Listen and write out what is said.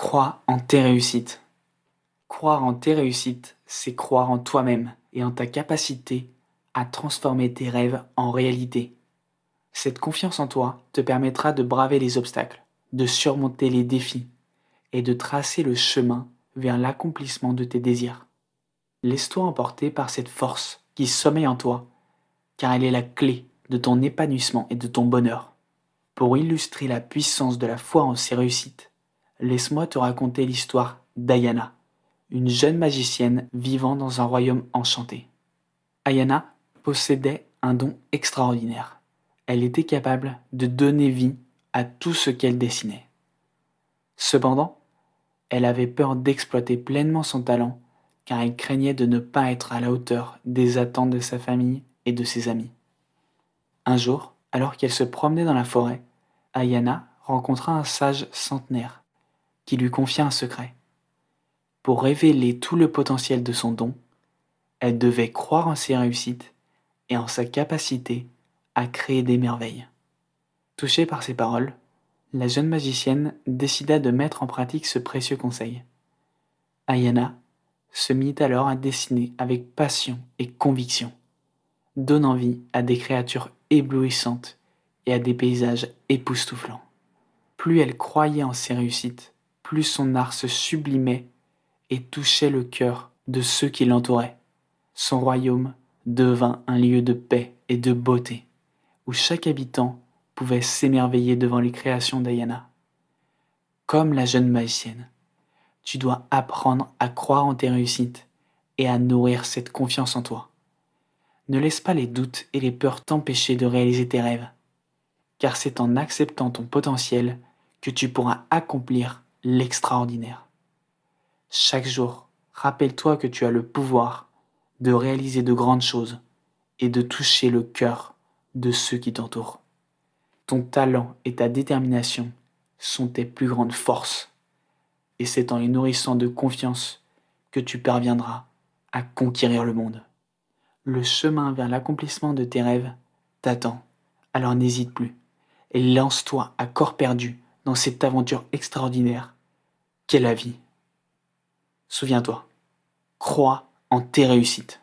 Crois en tes réussites. Croire en tes réussites, c'est croire en toi-même et en ta capacité à transformer tes rêves en réalité. Cette confiance en toi te permettra de braver les obstacles, de surmonter les défis et de tracer le chemin vers l'accomplissement de tes désirs. Laisse-toi emporter par cette force qui sommeille en toi, car elle est la clé de ton épanouissement et de ton bonheur. Pour illustrer la puissance de la foi en ses réussites, laisse-moi te raconter l'histoire d'Ayana, une jeune magicienne vivant dans un royaume enchanté. Ayana possédait un don extraordinaire. Elle était capable de donner vie à tout ce qu'elle dessinait. Cependant, elle avait peur d'exploiter pleinement son talent car elle craignait de ne pas être à la hauteur des attentes de sa famille et de ses amis. Un jour, alors qu'elle se promenait dans la forêt, Ayana rencontra un sage centenaire lui confia un secret. Pour révéler tout le potentiel de son don, elle devait croire en ses réussites et en sa capacité à créer des merveilles. Touchée par ces paroles, la jeune magicienne décida de mettre en pratique ce précieux conseil. Ayana se mit alors à dessiner avec passion et conviction, donnant vie à des créatures éblouissantes et à des paysages époustouflants. Plus elle croyait en ses réussites, plus son art se sublimait et touchait le cœur de ceux qui l'entouraient. Son royaume devint un lieu de paix et de beauté, où chaque habitant pouvait s'émerveiller devant les créations d'Ayana. Comme la jeune magicienne, tu dois apprendre à croire en tes réussites et à nourrir cette confiance en toi. Ne laisse pas les doutes et les peurs t'empêcher de réaliser tes rêves, car c'est en acceptant ton potentiel que tu pourras accomplir l'extraordinaire. Chaque jour, rappelle-toi que tu as le pouvoir de réaliser de grandes choses et de toucher le cœur de ceux qui t'entourent. Ton talent et ta détermination sont tes plus grandes forces et c'est en les nourrissant de confiance que tu parviendras à conquérir le monde. Le chemin vers l'accomplissement de tes rêves t'attend, alors n'hésite plus et lance-toi à corps perdu dans cette aventure extraordinaire qu'est la vie. Souviens-toi, crois en tes réussites.